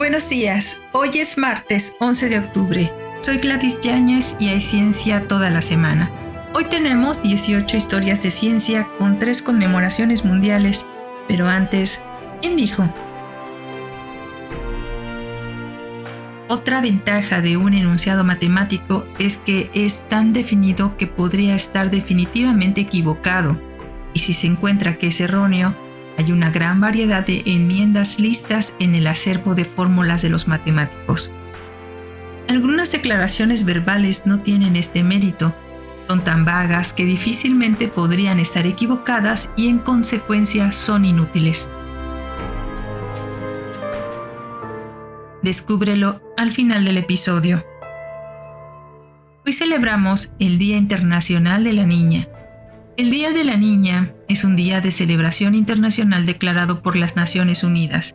Buenos días, hoy es martes 11 de octubre. Soy Gladys Yáñez y hay ciencia toda la semana. Hoy tenemos 18 historias de ciencia con tres conmemoraciones mundiales, pero antes, ¿quién dijo? Otra ventaja de un enunciado matemático es que es tan definido que podría estar definitivamente equivocado, y si se encuentra que es erróneo, hay una gran variedad de enmiendas listas en el acervo de fórmulas de los matemáticos. Algunas declaraciones verbales no tienen este mérito, son tan vagas que difícilmente podrían estar equivocadas y en consecuencia son inútiles. Descúbrelo al final del episodio. Hoy celebramos el Día Internacional de la Niña. El Día de la Niña es un día de celebración internacional declarado por las Naciones Unidas.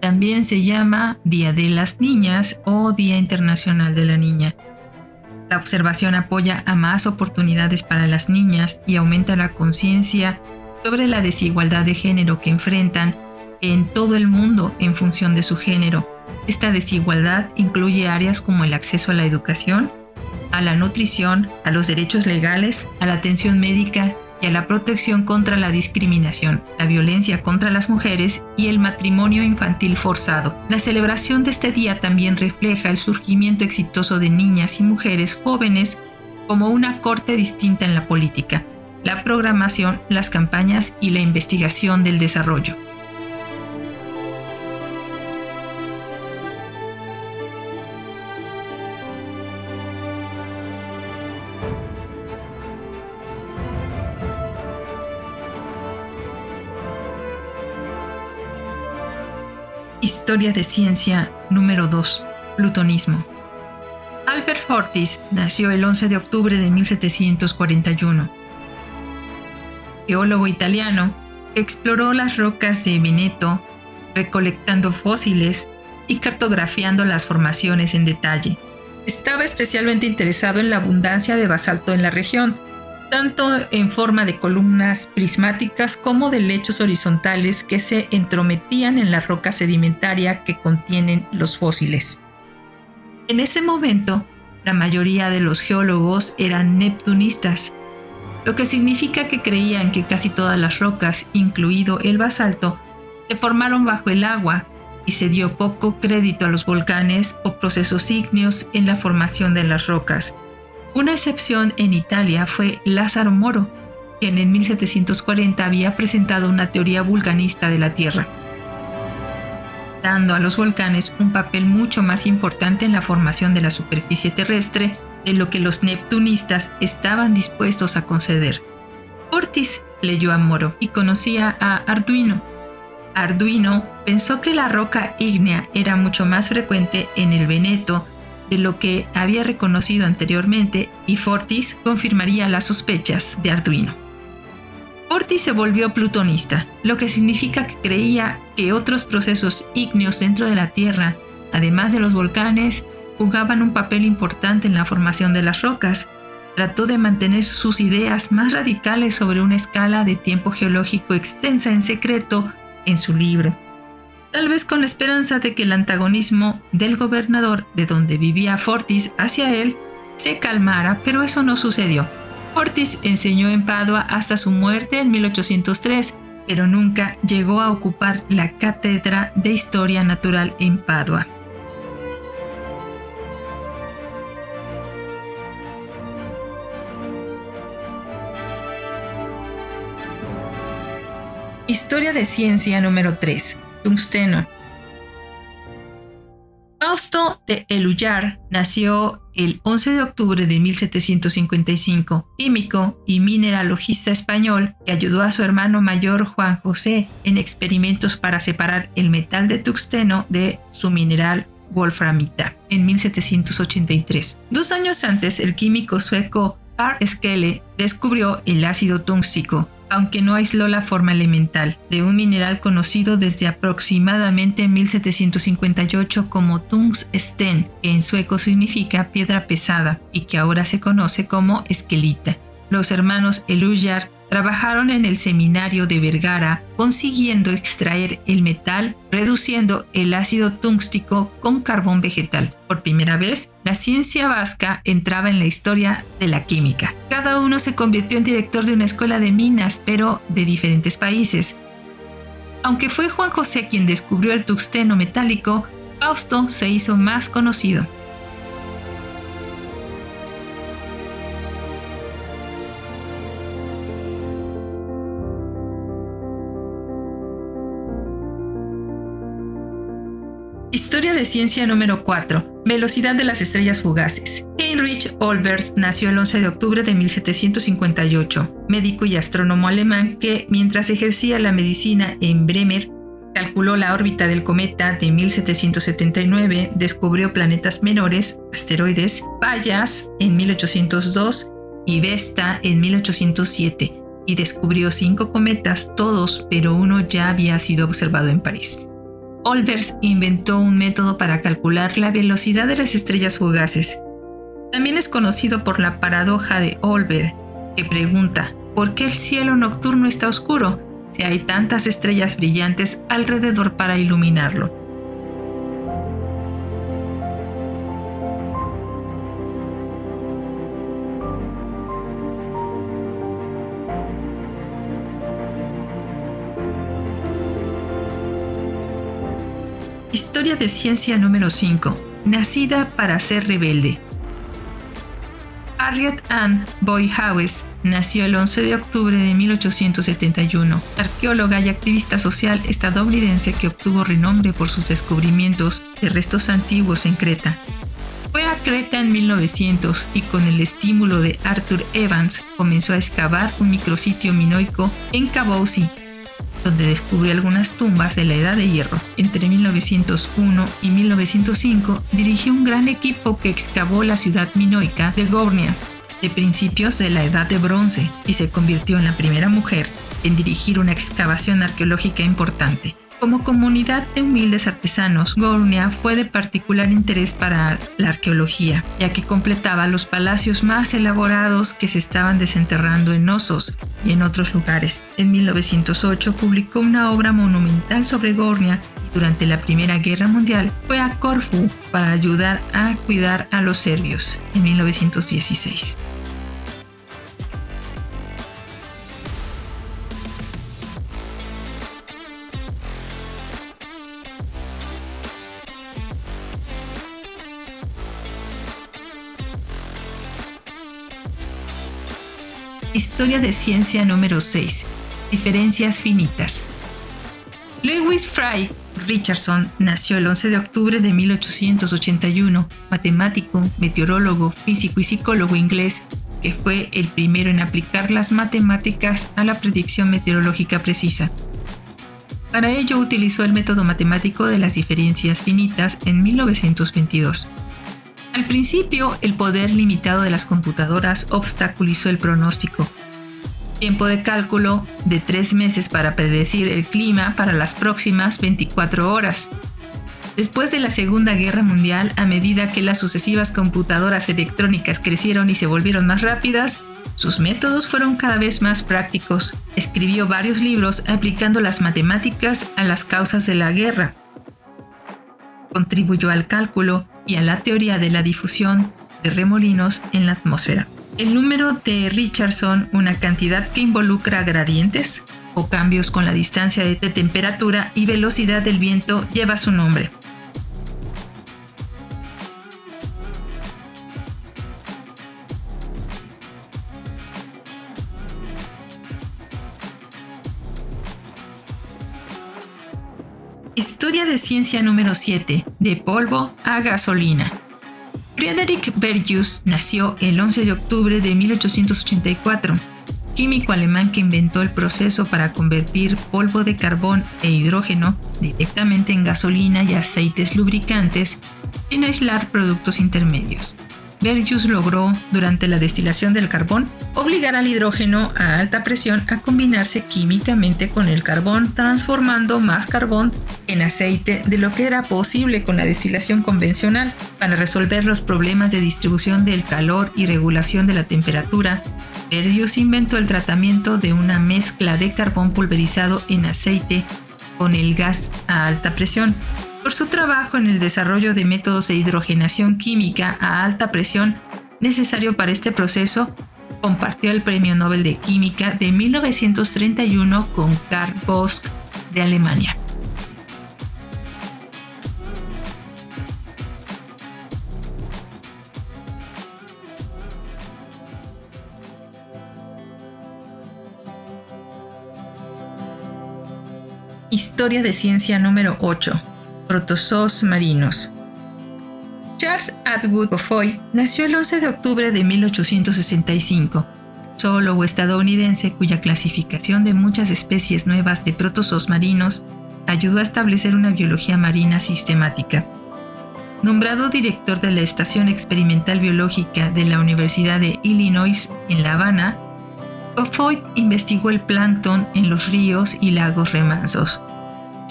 También se llama Día de las Niñas o Día Internacional de la Niña. La observación apoya a más oportunidades para las niñas y aumenta la conciencia sobre la desigualdad de género que enfrentan en todo el mundo en función de su género. Esta desigualdad incluye áreas como el acceso a la educación, a la nutrición, a los derechos legales, a la atención médica y a la protección contra la discriminación, la violencia contra las mujeres y el matrimonio infantil forzado. La celebración de este día también refleja el surgimiento exitoso de niñas y mujeres jóvenes como una corte distinta en la política, la programación, las campañas y la investigación del desarrollo. Historia de ciencia número 2. Plutonismo. Albert Fortis nació el 11 de octubre de 1741. Geólogo italiano, exploró las rocas de Veneto, recolectando fósiles y cartografiando las formaciones en detalle. Estaba especialmente interesado en la abundancia de basalto en la región, tanto en forma de columnas prismáticas como de lechos horizontales que se entrometían en la roca sedimentaria que contienen los fósiles. En ese momento, la mayoría de los geólogos eran neptunistas, lo que significa que creían que casi todas las rocas, incluido el basalto, se formaron bajo el agua y se dio poco crédito a los volcanes o procesos ígneos en la formación de las rocas, una excepción en Italia fue Lázaro Moro, quien en 1740 había presentado una teoría vulcanista de la Tierra, dando a los volcanes un papel mucho más importante en la formación de la superficie terrestre de lo que los neptunistas estaban dispuestos a conceder. Ortiz leyó a Moro y conocía a Arduino. Arduino pensó que la roca ígnea era mucho más frecuente en el Veneto de lo que había reconocido anteriormente y Fortis confirmaría las sospechas de Arduino. Fortis se volvió plutonista, lo que significa que creía que otros procesos ígneos dentro de la Tierra, además de los volcanes, jugaban un papel importante en la formación de las rocas. Trató de mantener sus ideas más radicales sobre una escala de tiempo geológico extensa en secreto en su libro tal vez con la esperanza de que el antagonismo del gobernador de donde vivía Fortis hacia él se calmara, pero eso no sucedió. Fortis enseñó en Padua hasta su muerte en 1803, pero nunca llegó a ocupar la cátedra de Historia Natural en Padua. Historia de ciencia número 3 tungsteno. Fausto de Elullar nació el 11 de octubre de 1755, químico y mineralogista español que ayudó a su hermano mayor Juan José en experimentos para separar el metal de tungsteno de su mineral wolframita en 1783. Dos años antes, el químico sueco Carl Skelle descubrió el ácido túnstico, aunque no aisló la forma elemental, de un mineral conocido desde aproximadamente 1758 como tungsten, que en sueco significa piedra pesada y que ahora se conoce como esquelita. Los hermanos Elujar trabajaron en el seminario de Vergara consiguiendo extraer el metal reduciendo el ácido túngstico con carbón vegetal. Por primera vez, la ciencia vasca entraba en la historia de la química. Cada uno se convirtió en director de una escuela de minas, pero de diferentes países. Aunque fue Juan José quien descubrió el tungsteno metálico, Fausto se hizo más conocido. Historia de ciencia número 4. Velocidad de las estrellas fugaces. Heinrich Olbers nació el 11 de octubre de 1758, médico y astrónomo alemán que, mientras ejercía la medicina en Bremer, calculó la órbita del cometa de 1779, descubrió planetas menores, asteroides, Pallas en 1802 y Vesta en 1807, y descubrió cinco cometas, todos, pero uno ya había sido observado en París. Olbers inventó un método para calcular la velocidad de las estrellas fugaces. También es conocido por la paradoja de Olbers, que pregunta, ¿por qué el cielo nocturno está oscuro si hay tantas estrellas brillantes alrededor para iluminarlo? Historia de ciencia número 5. Nacida para ser rebelde. Harriet Ann Boy Howes nació el 11 de octubre de 1871, arqueóloga y activista social estadounidense que obtuvo renombre por sus descubrimientos de restos antiguos en Creta. Fue a Creta en 1900 y con el estímulo de Arthur Evans comenzó a excavar un micrositio minoico en Kabousi, donde descubrió algunas tumbas de la Edad de Hierro. Entre 1901 y 1905 dirigió un gran equipo que excavó la ciudad minoica de Gornia de principios de la Edad de Bronce y se convirtió en la primera mujer en dirigir una excavación arqueológica importante. Como comunidad de humildes artesanos, Gornia fue de particular interés para la arqueología, ya que completaba los palacios más elaborados que se estaban desenterrando en Osos y en otros lugares. En 1908 publicó una obra monumental sobre Gornia y durante la Primera Guerra Mundial fue a Corfu para ayudar a cuidar a los serbios en 1916. Historia de ciencia número 6. Diferencias finitas. Lewis Fry Richardson nació el 11 de octubre de 1881, matemático, meteorólogo, físico y psicólogo inglés, que fue el primero en aplicar las matemáticas a la predicción meteorológica precisa. Para ello utilizó el método matemático de las diferencias finitas en 1922. Al principio, el poder limitado de las computadoras obstaculizó el pronóstico. Tiempo de cálculo de tres meses para predecir el clima para las próximas 24 horas. Después de la Segunda Guerra Mundial, a medida que las sucesivas computadoras electrónicas crecieron y se volvieron más rápidas, sus métodos fueron cada vez más prácticos. Escribió varios libros aplicando las matemáticas a las causas de la guerra. Contribuyó al cálculo y a la teoría de la difusión de remolinos en la atmósfera. El número de Richardson, una cantidad que involucra gradientes o cambios con la distancia de temperatura y velocidad del viento, lleva su nombre. Historia de ciencia número 7, de polvo a gasolina. Friedrich Bergius nació el 11 de octubre de 1884, químico alemán que inventó el proceso para convertir polvo de carbón e hidrógeno directamente en gasolina y aceites lubricantes sin aislar productos intermedios. Bergius logró, durante la destilación del carbón, obligar al hidrógeno a alta presión a combinarse químicamente con el carbón, transformando más carbón en aceite de lo que era posible con la destilación convencional. Para resolver los problemas de distribución del calor y regulación de la temperatura, Perdius inventó el tratamiento de una mezcla de carbón pulverizado en aceite con el gas a alta presión. Por su trabajo en el desarrollo de métodos de hidrogenación química a alta presión necesario para este proceso, compartió el Premio Nobel de Química de 1931 con Karl Bosch de Alemania. Historia de ciencia número 8. Protozoos marinos. Charles Atwood Foy nació el 11 de octubre de 1865, zoólogo estadounidense cuya clasificación de muchas especies nuevas de protozoos marinos ayudó a establecer una biología marina sistemática. Nombrado director de la Estación Experimental Biológica de la Universidad de Illinois en La Habana, Foy investigó el plancton en los ríos y lagos remansos.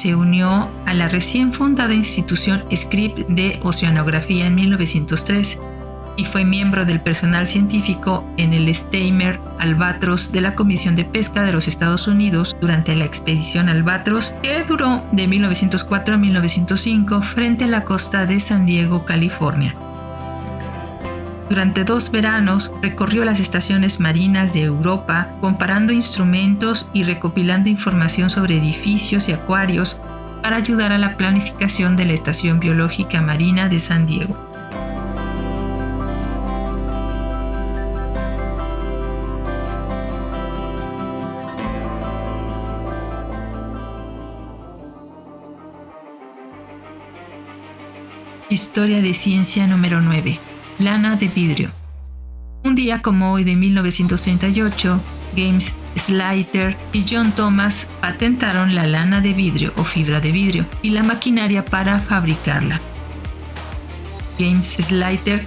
Se unió a la recién fundada institución Script de Oceanografía en 1903 y fue miembro del personal científico en el Steamer Albatros de la Comisión de Pesca de los Estados Unidos durante la expedición Albatros, que duró de 1904 a 1905 frente a la costa de San Diego, California. Durante dos veranos recorrió las estaciones marinas de Europa comparando instrumentos y recopilando información sobre edificios y acuarios para ayudar a la planificación de la Estación Biológica Marina de San Diego. Historia de ciencia número 9 lana de vidrio. Un día como hoy de 1938, James Slater y John Thomas patentaron la lana de vidrio o fibra de vidrio y la maquinaria para fabricarla. James Slater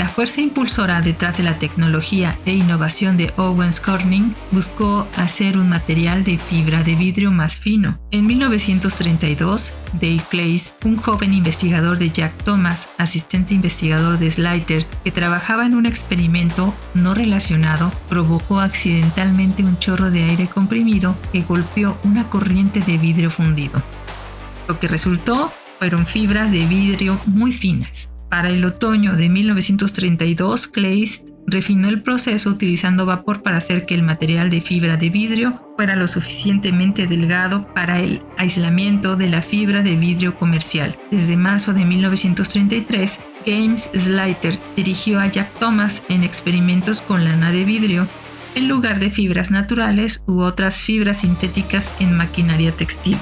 la fuerza impulsora detrás de la tecnología e innovación de Owens Corning buscó hacer un material de fibra de vidrio más fino. En 1932, Dave Place, un joven investigador de Jack Thomas, asistente investigador de Slater, que trabajaba en un experimento no relacionado, provocó accidentalmente un chorro de aire comprimido que golpeó una corriente de vidrio fundido. Lo que resultó fueron fibras de vidrio muy finas. Para el otoño de 1932, Kleist refinó el proceso utilizando vapor para hacer que el material de fibra de vidrio fuera lo suficientemente delgado para el aislamiento de la fibra de vidrio comercial. Desde marzo de 1933, James Slater dirigió a Jack Thomas en experimentos con lana de vidrio en lugar de fibras naturales u otras fibras sintéticas en maquinaria textil.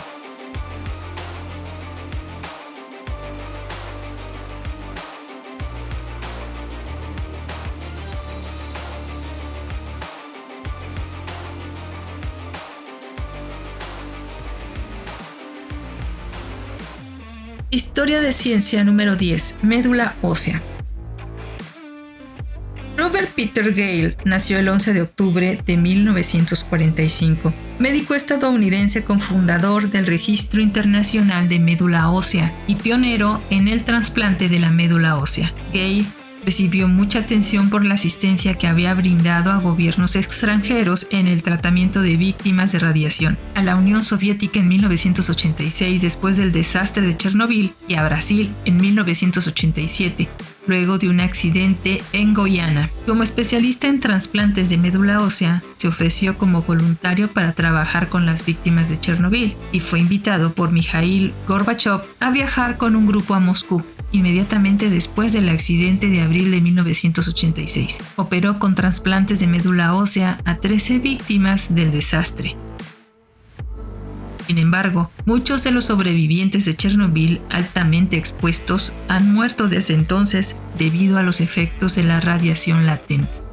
Historia de ciencia número 10. Médula ósea. Robert Peter Gale nació el 11 de octubre de 1945, médico estadounidense cofundador del Registro Internacional de Médula Ósea y pionero en el trasplante de la médula ósea. Gale recibió mucha atención por la asistencia que había brindado a gobiernos extranjeros en el tratamiento de víctimas de radiación, a la Unión Soviética en 1986 después del desastre de Chernobyl y a Brasil en 1987 luego de un accidente en Guyana. Como especialista en trasplantes de médula ósea, se ofreció como voluntario para trabajar con las víctimas de Chernobyl y fue invitado por Mikhail Gorbachev a viajar con un grupo a Moscú inmediatamente después del accidente de abril de 1986. Operó con trasplantes de médula ósea a 13 víctimas del desastre. Sin embargo, muchos de los sobrevivientes de Chernobyl altamente expuestos han muerto desde entonces debido a los efectos de la radiación latente.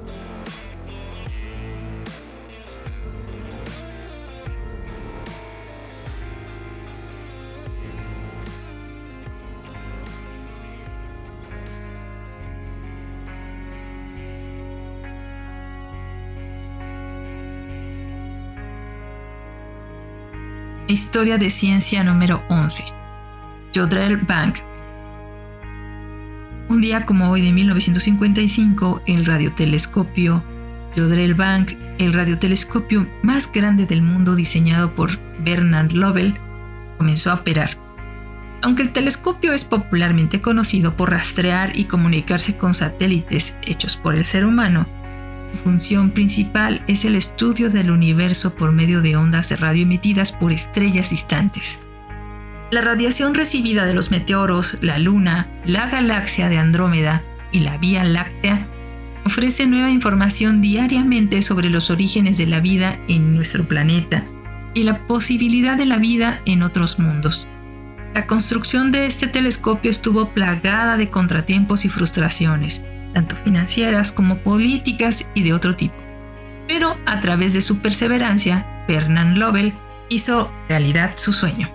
Historia de ciencia número 11. Jodrell Bank. Un día como hoy de 1955, el radiotelescopio Jodrell Bank, el radiotelescopio más grande del mundo diseñado por Bernard Lovell, comenzó a operar. Aunque el telescopio es popularmente conocido por rastrear y comunicarse con satélites hechos por el ser humano, función principal es el estudio del universo por medio de ondas de radio emitidas por estrellas distantes. La radiación recibida de los meteoros, la Luna, la galaxia de Andrómeda y la Vía Láctea ofrece nueva información diariamente sobre los orígenes de la vida en nuestro planeta y la posibilidad de la vida en otros mundos. La construcción de este telescopio estuvo plagada de contratiempos y frustraciones, tanto financieras como políticas y de otro tipo. Pero a través de su perseverancia, Fernand Lovell hizo realidad su sueño.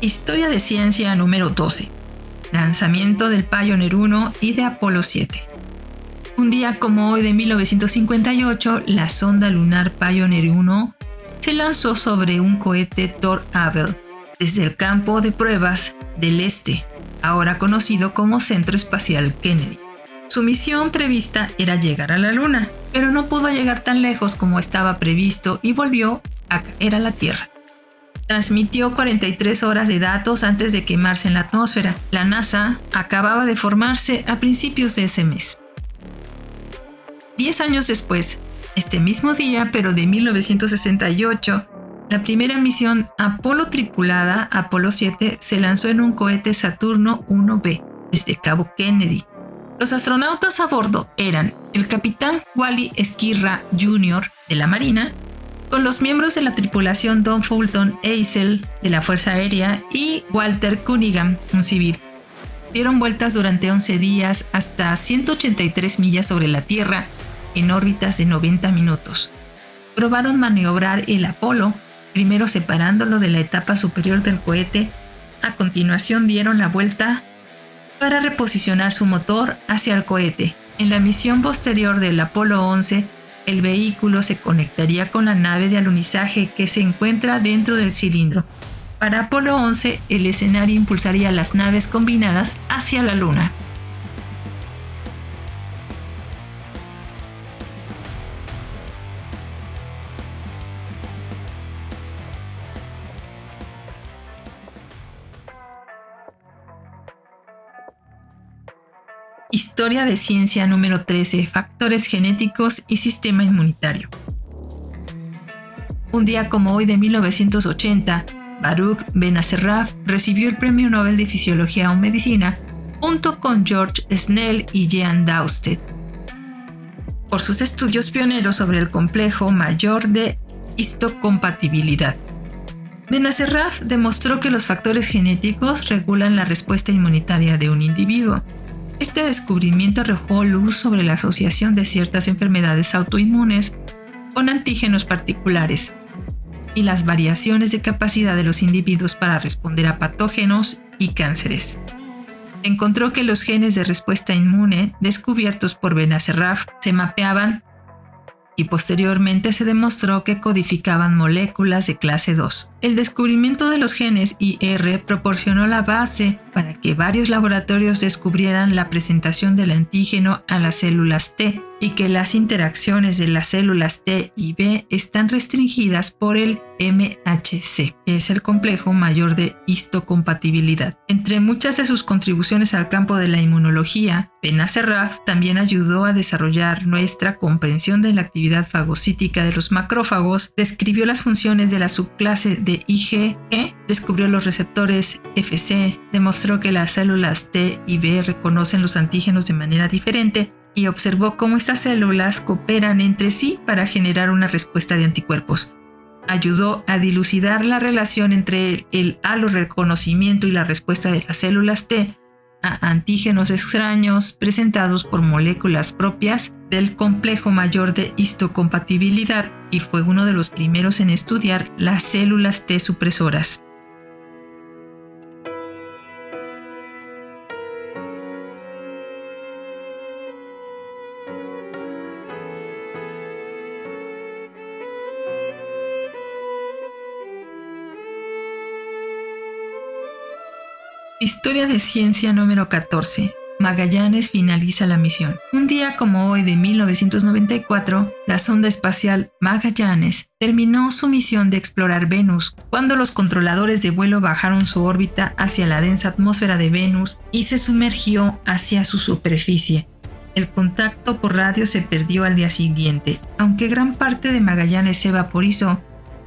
Historia de ciencia número 12. Lanzamiento del Pioneer 1 y de Apolo 7. Un día como hoy de 1958, la sonda lunar Pioneer 1 se lanzó sobre un cohete Thor Abel desde el campo de pruebas del Este, ahora conocido como Centro Espacial Kennedy. Su misión prevista era llegar a la Luna, pero no pudo llegar tan lejos como estaba previsto y volvió a caer a la Tierra transmitió 43 horas de datos antes de quemarse en la atmósfera. La NASA acababa de formarse a principios de ese mes. Diez años después, este mismo día, pero de 1968, la primera misión Apolo tripulada, Apolo 7, se lanzó en un cohete Saturno 1B desde Cabo Kennedy. Los astronautas a bordo eran el capitán Wally Esquirra Jr. de la Marina, con los miembros de la tripulación Don Fulton Eisel de la Fuerza Aérea y Walter Cunningham, un civil. Dieron vueltas durante 11 días hasta 183 millas sobre la Tierra en órbitas de 90 minutos. Probaron maniobrar el Apolo, primero separándolo de la etapa superior del cohete, a continuación dieron la vuelta para reposicionar su motor hacia el cohete. En la misión posterior del Apolo 11, el vehículo se conectaría con la nave de alunizaje que se encuentra dentro del cilindro. Para Apolo 11, el escenario impulsaría las naves combinadas hacia la Luna. Historia de ciencia número 13. Factores genéticos y sistema inmunitario. Un día como hoy de 1980, Baruch Benacerraf recibió el Premio Nobel de Fisiología o Medicina junto con George Snell y Jean Dausted por sus estudios pioneros sobre el complejo mayor de histocompatibilidad. Benacerraf demostró que los factores genéticos regulan la respuesta inmunitaria de un individuo este descubrimiento arrojó luz sobre la asociación de ciertas enfermedades autoinmunes con antígenos particulares y las variaciones de capacidad de los individuos para responder a patógenos y cánceres. Encontró que los genes de respuesta inmune descubiertos por Benacerraf se mapeaban y posteriormente se demostró que codificaban moléculas de clase 2. El descubrimiento de los genes IR proporcionó la base para que varios laboratorios descubrieran la presentación del antígeno a las células T y que las interacciones de las células T y B están restringidas por el MHC, que es el complejo mayor de histocompatibilidad. Entre muchas de sus contribuciones al campo de la inmunología, Benacerraf también ayudó a desarrollar nuestra comprensión de la actividad fagocítica de los macrófagos, describió las funciones de la subclase de IgE, descubrió los receptores FC, demostró que las células T y B reconocen los antígenos de manera diferente y observó cómo estas células cooperan entre sí para generar una respuesta de anticuerpos ayudó a dilucidar la relación entre el halo reconocimiento y la respuesta de las células T a antígenos extraños presentados por moléculas propias del complejo mayor de histocompatibilidad y fue uno de los primeros en estudiar las células T supresoras. Historia de ciencia número 14. Magallanes finaliza la misión. Un día como hoy de 1994, la sonda espacial Magallanes terminó su misión de explorar Venus cuando los controladores de vuelo bajaron su órbita hacia la densa atmósfera de Venus y se sumergió hacia su superficie. El contacto por radio se perdió al día siguiente. Aunque gran parte de Magallanes se vaporizó,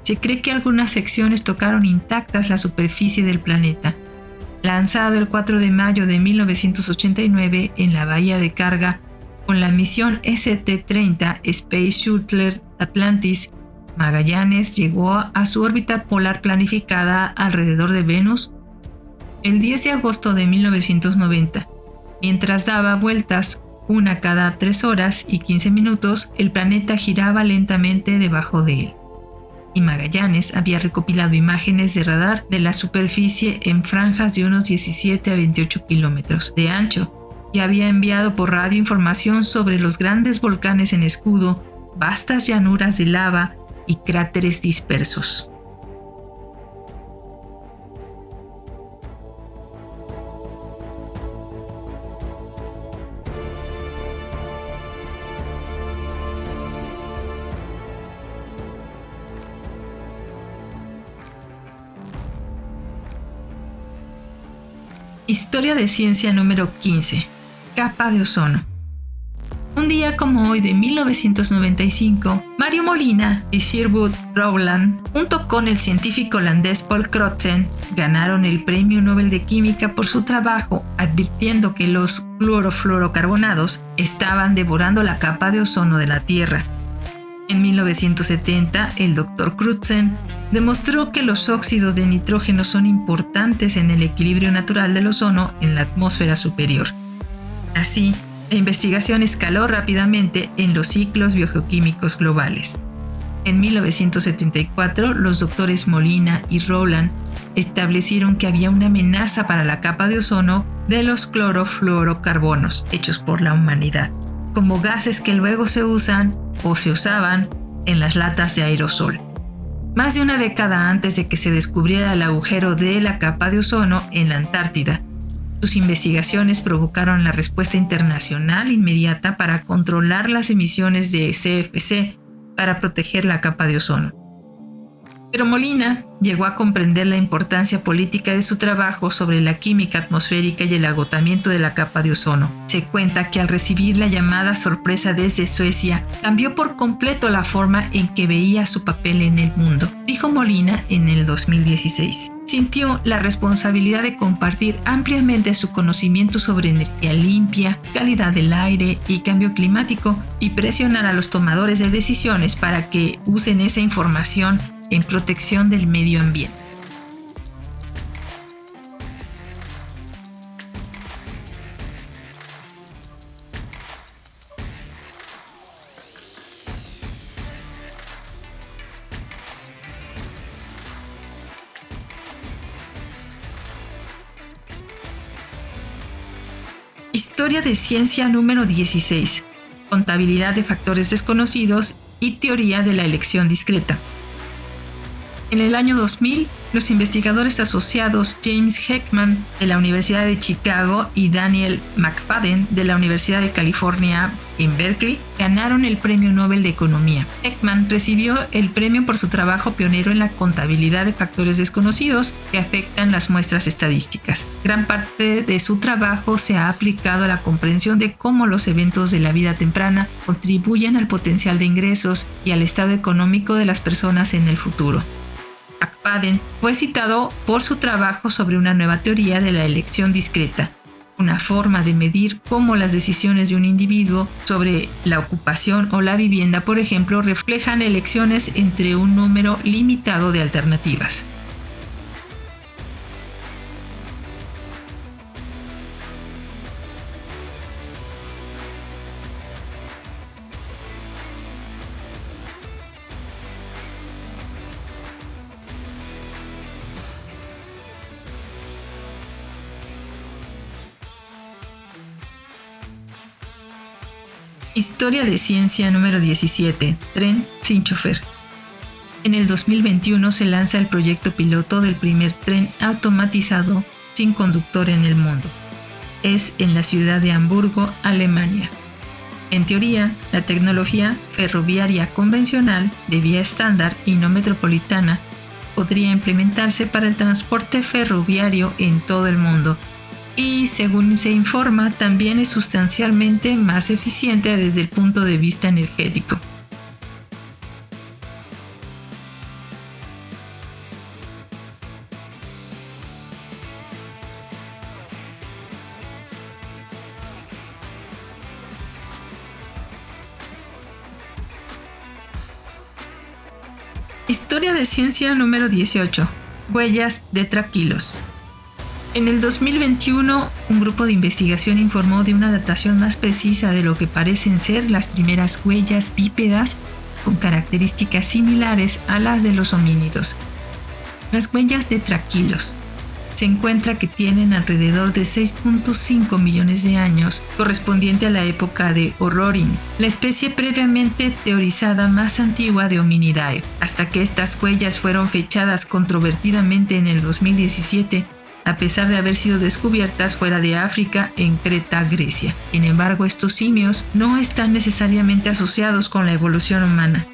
se cree que algunas secciones tocaron intactas la superficie del planeta lanzado el 4 de mayo de 1989 en la bahía de carga con la misión ST-30 Space Shuttle Atlantis, Magallanes llegó a su órbita polar planificada alrededor de Venus el 10 de agosto de 1990. Mientras daba vueltas una cada 3 horas y 15 minutos, el planeta giraba lentamente debajo de él y Magallanes había recopilado imágenes de radar de la superficie en franjas de unos 17 a 28 kilómetros de ancho y había enviado por radio información sobre los grandes volcanes en escudo, vastas llanuras de lava y cráteres dispersos. Historia de ciencia número 15. Capa de ozono. Un día como hoy de 1995, Mario Molina y Sherwood Rowland, junto con el científico holandés Paul Crutzen, ganaron el Premio Nobel de Química por su trabajo, advirtiendo que los clorofluorocarbonados estaban devorando la capa de ozono de la Tierra en 1970, el Dr. Crutzen demostró que los óxidos de nitrógeno son importantes en el equilibrio natural del ozono en la atmósfera superior. Así, la investigación escaló rápidamente en los ciclos biogeoquímicos globales. En 1974, los doctores Molina y Rowland establecieron que había una amenaza para la capa de ozono de los clorofluorocarbonos hechos por la humanidad como gases que luego se usan o se usaban en las latas de aerosol. Más de una década antes de que se descubriera el agujero de la capa de ozono en la Antártida, sus investigaciones provocaron la respuesta internacional inmediata para controlar las emisiones de CFC para proteger la capa de ozono. Pero Molina llegó a comprender la importancia política de su trabajo sobre la química atmosférica y el agotamiento de la capa de ozono. Se cuenta que al recibir la llamada sorpresa desde Suecia, cambió por completo la forma en que veía su papel en el mundo, dijo Molina en el 2016 sintió la responsabilidad de compartir ampliamente su conocimiento sobre energía limpia, calidad del aire y cambio climático y presionar a los tomadores de decisiones para que usen esa información en protección del medio ambiente. Historia de ciencia número 16. Contabilidad de factores desconocidos y teoría de la elección discreta. En el año 2000, los investigadores asociados James Heckman de la Universidad de Chicago y Daniel McFadden de la Universidad de California en Berkeley ganaron el Premio Nobel de Economía. Heckman recibió el premio por su trabajo pionero en la contabilidad de factores desconocidos que afectan las muestras estadísticas. Gran parte de su trabajo se ha aplicado a la comprensión de cómo los eventos de la vida temprana contribuyen al potencial de ingresos y al estado económico de las personas en el futuro. McFadden fue citado por su trabajo sobre una nueva teoría de la elección discreta, una forma de medir cómo las decisiones de un individuo sobre la ocupación o la vivienda, por ejemplo, reflejan elecciones entre un número limitado de alternativas. Historia de ciencia número 17. Tren sin chofer. En el 2021 se lanza el proyecto piloto del primer tren automatizado sin conductor en el mundo. Es en la ciudad de Hamburgo, Alemania. En teoría, la tecnología ferroviaria convencional de vía estándar y no metropolitana podría implementarse para el transporte ferroviario en todo el mundo y, según se informa, también es sustancialmente más eficiente desde el punto de vista energético. Historia de ciencia número 18. Huellas de traquilos. En el 2021, un grupo de investigación informó de una datación más precisa de lo que parecen ser las primeras huellas bípedas con características similares a las de los homínidos. Las huellas de traquilos, se encuentra que tienen alrededor de 6.5 millones de años, correspondiente a la época de Horrorin, la especie previamente teorizada más antigua de Hominidae. Hasta que estas huellas fueron fechadas controvertidamente en el 2017, a pesar de haber sido descubiertas fuera de África en Creta, Grecia. Sin embargo, estos simios no están necesariamente asociados con la evolución humana.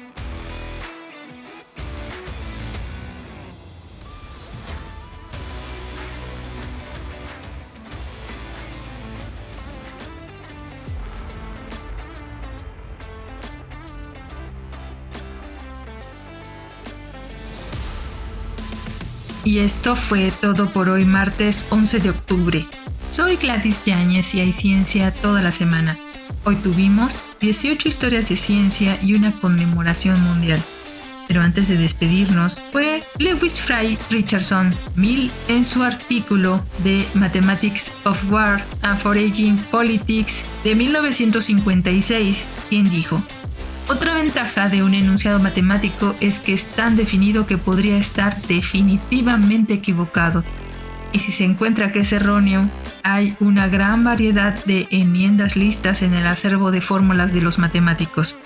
Y esto fue todo por hoy, martes 11 de octubre. Soy Gladys Yáñez y hay ciencia toda la semana. Hoy tuvimos 18 historias de ciencia y una conmemoración mundial. Pero antes de despedirnos, fue Lewis Fry Richardson Mill en su artículo de Mathematics of War and Foraging Politics de 1956 quien dijo, otra ventaja de un enunciado matemático es que es tan definido que podría estar definitivamente equivocado. Y si se encuentra que es erróneo, hay una gran variedad de enmiendas listas en el acervo de fórmulas de los matemáticos.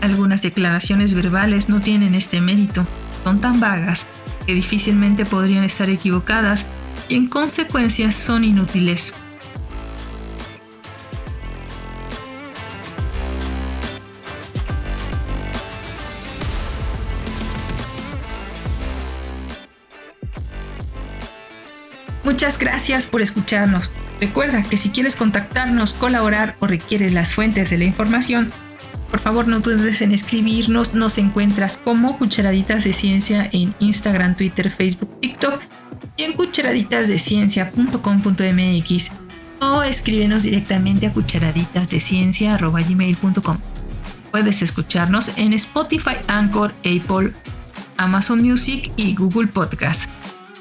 Algunas declaraciones verbales no tienen este mérito, son tan vagas que difícilmente podrían estar equivocadas y en consecuencia son inútiles. Muchas gracias por escucharnos. Recuerda que si quieres contactarnos, colaborar o requieres las fuentes de la información, por favor no dudes en escribirnos. Nos encuentras como Cucharaditas de Ciencia en Instagram, Twitter, Facebook, TikTok y en cucharaditasdeciencia.com.mx o escríbenos directamente a cucharaditasdeciencia.gmail.com. Puedes escucharnos en Spotify, Anchor, Apple, Amazon Music y Google Podcast.